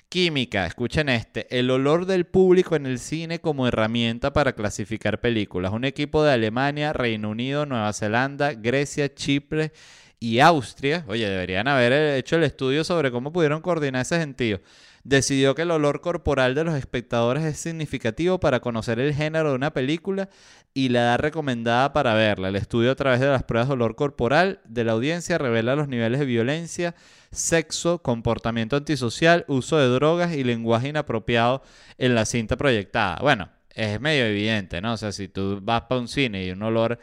Química, escuchen este, el olor del público en el cine como herramienta para clasificar películas. Un equipo de Alemania, Reino Unido, Nueva Zelanda, Grecia, Chipre y Austria, oye, deberían haber hecho el estudio sobre cómo pudieron coordinar ese sentido decidió que el olor corporal de los espectadores es significativo para conocer el género de una película y la edad recomendada para verla. El estudio a través de las pruebas de olor corporal de la audiencia revela los niveles de violencia, sexo, comportamiento antisocial, uso de drogas y lenguaje inapropiado en la cinta proyectada. Bueno, es medio evidente, ¿no? O sea, si tú vas para un cine y un olor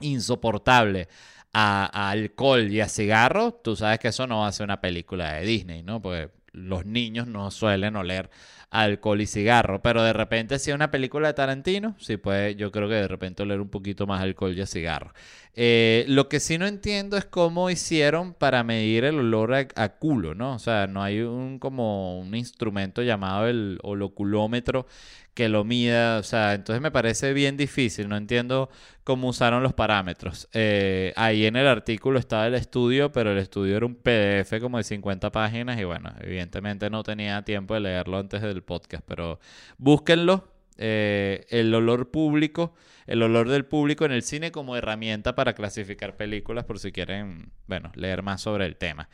insoportable a, alcohol y a cigarro, tú sabes que eso no va a ser una película de Disney, ¿no? Porque los niños no suelen oler alcohol y cigarro, pero de repente si es una película de Tarantino, sí puede, yo creo que de repente oler un poquito más alcohol y cigarro. Eh, lo que sí no entiendo es cómo hicieron para medir el olor a, culo, ¿no? O sea, no hay un como un instrumento llamado el holoculómetro que lo mida, o sea, entonces me parece bien difícil, no entiendo cómo usaron los parámetros. Eh, ahí en el artículo estaba el estudio, pero el estudio era un PDF como de 50 páginas y bueno, evidentemente no tenía tiempo de leerlo antes del podcast, pero búsquenlo, eh, el olor público, el olor del público en el cine como herramienta para clasificar películas por si quieren, bueno, leer más sobre el tema.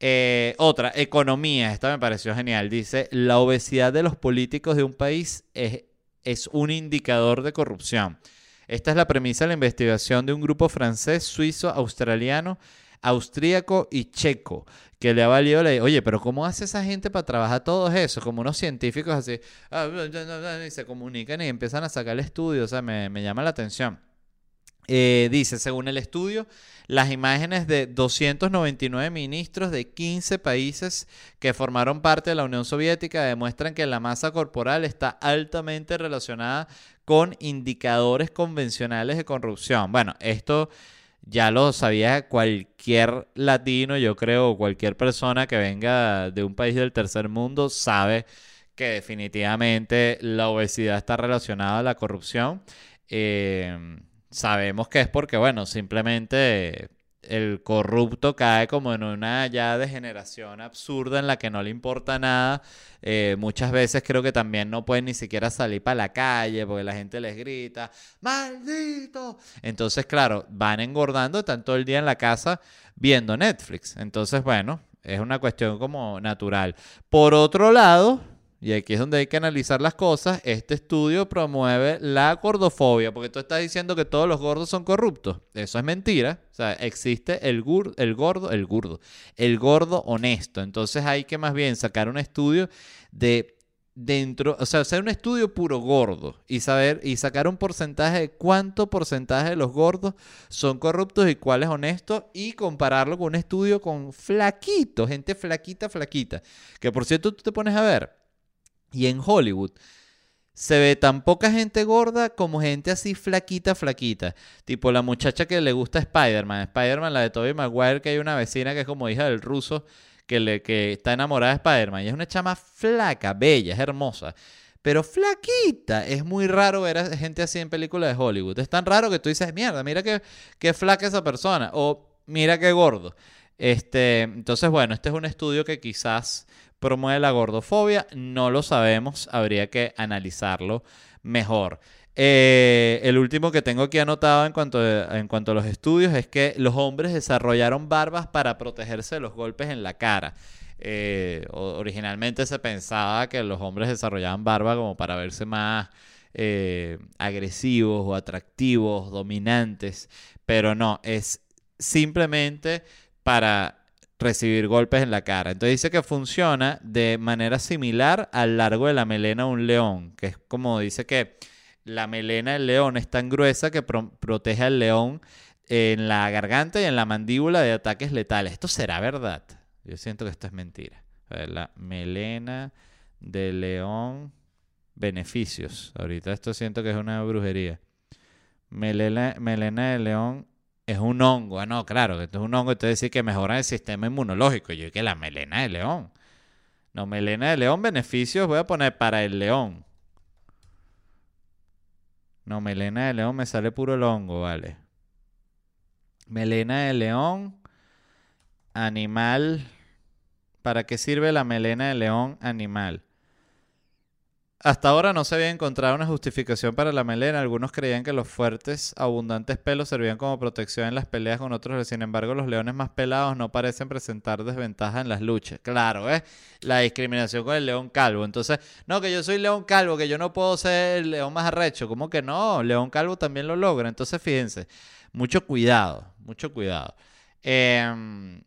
Eh, otra, economía. Esta me pareció genial. Dice, la obesidad de los políticos de un país es, es un indicador de corrupción. Esta es la premisa de la investigación de un grupo francés, suizo, australiano, austríaco y checo, que le ha valido la... Oye, pero ¿cómo hace esa gente para trabajar todo eso? Como unos científicos así, ah, y se comunican y empiezan a sacar el estudio, o sea, me, me llama la atención. Eh, dice, según el estudio, las imágenes de 299 ministros de 15 países que formaron parte de la Unión Soviética demuestran que la masa corporal está altamente relacionada con indicadores convencionales de corrupción. Bueno, esto ya lo sabía cualquier latino, yo creo, cualquier persona que venga de un país del tercer mundo sabe que definitivamente la obesidad está relacionada a la corrupción. Eh, sabemos que es porque, bueno, simplemente el corrupto cae como en una ya degeneración absurda en la que no le importa nada. Eh, muchas veces creo que también no pueden ni siquiera salir para la calle porque la gente les grita, ¡maldito! Entonces, claro, van engordando, están todo el día en la casa viendo Netflix. Entonces, bueno, es una cuestión como natural. Por otro lado, y aquí es donde hay que analizar las cosas, este estudio promueve la gordofobia, porque tú estás diciendo que todos los gordos son corruptos. Eso es mentira. O sea, existe el, el gordo, el gordo, el gordo honesto. Entonces hay que más bien sacar un estudio de dentro, o sea, hacer un estudio puro gordo y saber y sacar un porcentaje de cuánto porcentaje de los gordos son corruptos y cuál es honesto y compararlo con un estudio con flaquito, gente flaquita, flaquita. Que por cierto tú te pones a ver y en Hollywood se ve tan poca gente gorda como gente así flaquita, flaquita. Tipo la muchacha que le gusta Spider-Man. Spider-Man, la de Tobey Maguire, que hay una vecina que es como hija del ruso que, le, que está enamorada de Spider-Man. Y es una chama flaca, bella, es hermosa. Pero flaquita. Es muy raro ver a gente así en películas de Hollywood. Es tan raro que tú dices, mierda, mira qué, qué flaca esa persona. O mira qué gordo. Este, entonces, bueno, este es un estudio que quizás promueve la gordofobia? No lo sabemos, habría que analizarlo mejor. Eh, el último que tengo aquí anotado en cuanto, en cuanto a los estudios es que los hombres desarrollaron barbas para protegerse de los golpes en la cara. Eh, originalmente se pensaba que los hombres desarrollaban barba como para verse más eh, agresivos o atractivos, dominantes, pero no, es simplemente para recibir golpes en la cara. Entonces dice que funciona de manera similar al largo de la melena de un león, que es como dice que la melena del león es tan gruesa que protege al león en la garganta y en la mandíbula de ataques letales. ¿Esto será verdad? Yo siento que esto es mentira. la melena del león, beneficios. Ahorita esto siento que es una brujería. Melena, melena de león es un hongo. Ah, no, claro, esto es un hongo. Entonces decir que mejora el sistema inmunológico. Yo que la melena de león. No, melena de león, beneficios voy a poner para el león. No, melena de león me sale puro el hongo, vale. Melena de león, animal. ¿Para qué sirve la melena de león animal? Hasta ahora no se había encontrado una justificación para la melena. Algunos creían que los fuertes, abundantes pelos servían como protección en las peleas con otros. Sin embargo, los leones más pelados no parecen presentar desventaja en las luchas. Claro, ¿eh? La discriminación con el león calvo. Entonces, no, que yo soy león calvo, que yo no puedo ser el león más arrecho. ¿Cómo que no? León calvo también lo logra. Entonces, fíjense, mucho cuidado, mucho cuidado. Eh,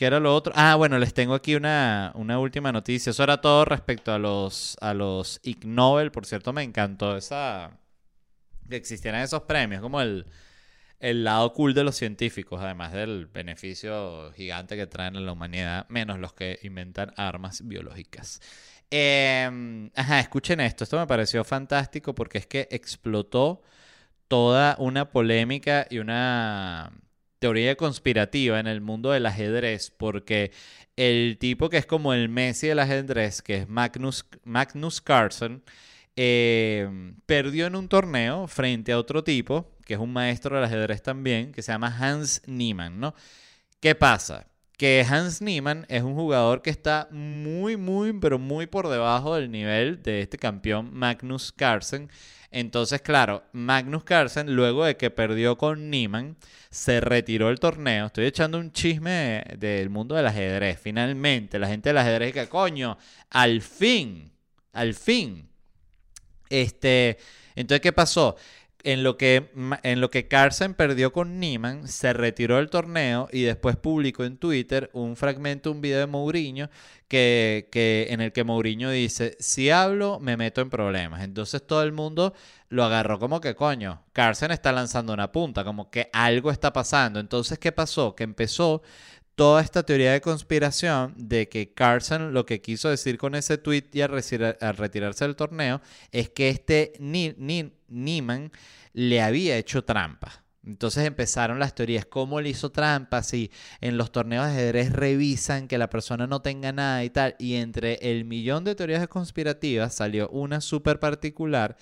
¿Qué era lo otro? Ah, bueno, les tengo aquí una, última noticia. Eso era todo respecto a los, a los Ig Nobel. Por cierto, me encantó esa que existieran esos premios, como el, el lado cool de los científicos, además del beneficio gigante que traen a la humanidad, menos los que inventan armas biológicas. Em, ajá, escuchen esto, esto me pareció fantástico porque es que explotó toda una polémica y una teoría conspirativa en el mundo del ajedrez, porque el tipo que es como el Messi del ajedrez, que es Magnus, Magnus Carlsen, eh, perdió en un torneo frente a otro tipo, que es un maestro del ajedrez también, que se llama Hans Niemann, ¿no? ¿Qué pasa? Que Hans Niemann es un jugador que está muy, muy, pero muy por debajo del nivel de este campeón Magnus Carlsen. Entonces, claro, Magnus Carlsen, luego de que perdió con Niemann, se retiró del torneo. Estoy echando un chisme del mundo del ajedrez. Finalmente, la gente del ajedrez que coño, al fin, al fin. Este, entonces, ¿qué pasó? En lo que, en lo que Carson perdió con Niemann, se retiró del torneo y después publicó en Twitter un fragmento, un video de Mourinho, que, que, en el que Mourinho dice, si hablo, me meto en problemas. Entonces todo el mundo lo agarró como que, coño, Carson está lanzando una punta, como que algo está pasando. Entonces, ¿qué pasó? Que empezó toda esta teoría de conspiración de que Carson lo que quiso decir con ese tweet y al, retirarse del torneo es que este Niemann le había hecho trampa. Entonces empezaron las teorías, ¿cómo le hizo trampa? Si en los torneos de ajedrez revisan que la persona no tenga nada y tal. Y entre el millón de teorías conspirativas salió una súper particular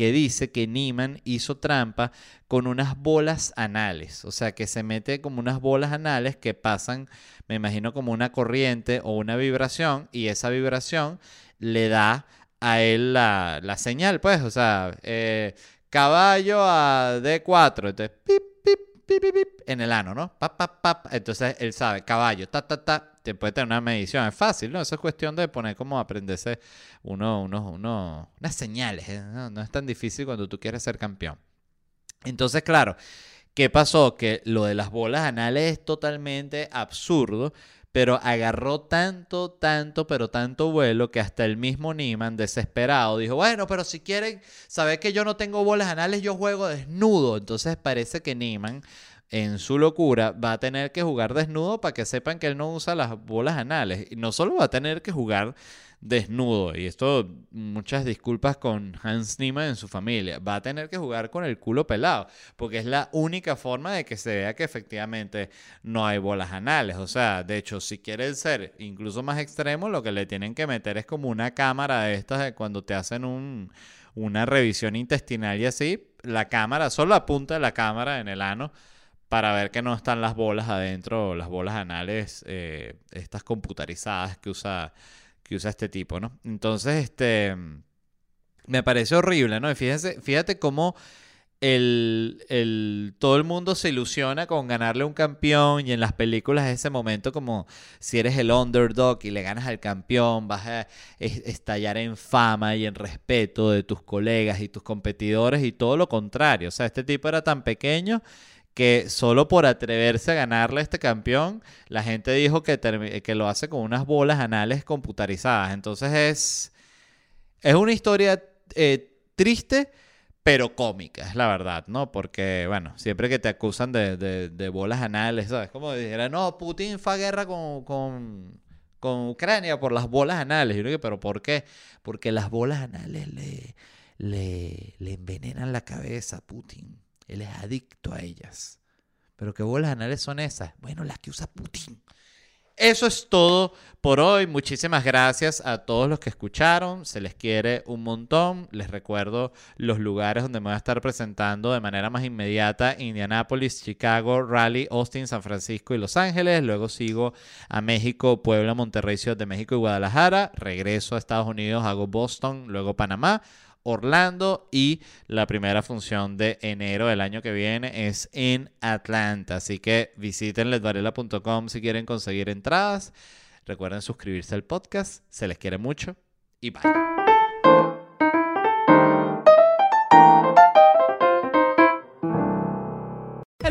que dice que Niman hizo trampa con unas bolas anales. O sea, que se mete como unas bolas anales que pasan, me imagino, como una corriente o una vibración y esa vibración le da a él la, la señal, pues, o sea, eh, caballo a D4, entonces, pip, en el ano, ¿no? Pap, pap, pap. Entonces él sabe, caballo, ta, ta, ta, te puede tener una medición, es fácil, ¿no? Eso es cuestión de poner como aprenderse uno, uno, uno, unas señales, ¿eh? ¿no? no es tan difícil cuando tú quieres ser campeón. Entonces, claro, ¿qué pasó? Que lo de las bolas anales es totalmente absurdo pero agarró tanto, tanto, pero tanto vuelo que hasta el mismo Niman, desesperado, dijo, bueno, pero si quieren saber que yo no tengo bolas anales, yo juego desnudo. Entonces parece que Niman, en su locura, va a tener que jugar desnudo para que sepan que él no usa las bolas anales. Y no solo va a tener que jugar desnudo, y esto muchas disculpas con Hans Niemann en su familia, va a tener que jugar con el culo pelado, porque es la única forma de que se vea que efectivamente no hay bolas anales. O sea, de hecho, si quieren ser incluso más extremos, lo que le tienen que meter es como una cámara de estas de cuando te hacen un, una revisión intestinal y así, la cámara, solo apunta la cámara en el ano para ver que no están las bolas adentro, las bolas anales, eh, estas computarizadas que usa que usa este tipo, ¿no? Entonces, este, me parece horrible, ¿no? Y fíjense, fíjate cómo el, el, todo el mundo se ilusiona con ganarle un campeón y en las películas es ese momento como si eres el underdog y le ganas al campeón, vas a estallar en fama y en respeto de tus colegas y tus competidores y todo lo contrario. O sea, este tipo era tan pequeño que solo por atreverse a ganarle este campeón, la gente dijo que, que lo hace con unas bolas anales computarizadas. Entonces es, es una historia eh, triste, pero cómica, es la verdad, ¿no? Porque, bueno, siempre que te acusan de, de, bolas anales, ¿sabes? Como dijera, no, Putin fue a guerra con, con, con Ucrania por las bolas anales. Yo ¿pero por qué? Porque las bolas anales le, le, le envenenan la cabeza a Putin. Él es adicto a ellas. Pero qué bolas anales son esas. Bueno, las que usa Putin. Eso es todo por hoy. Muchísimas gracias a todos los que escucharon. Se les quiere un montón. Les recuerdo los lugares donde me voy a estar presentando de manera más inmediata. Indianápolis, Chicago, Raleigh, Austin, San Francisco y Los Ángeles. Luego sigo a México, Puebla, Monterrey, Ciudad de México y Guadalajara. Regreso a Estados Unidos, hago Boston, luego Panamá. Orlando y la primera función de enero del año que viene es en Atlanta. Así que visiten ledvarela.com si quieren conseguir entradas. Recuerden suscribirse al podcast. Se les quiere mucho y bye.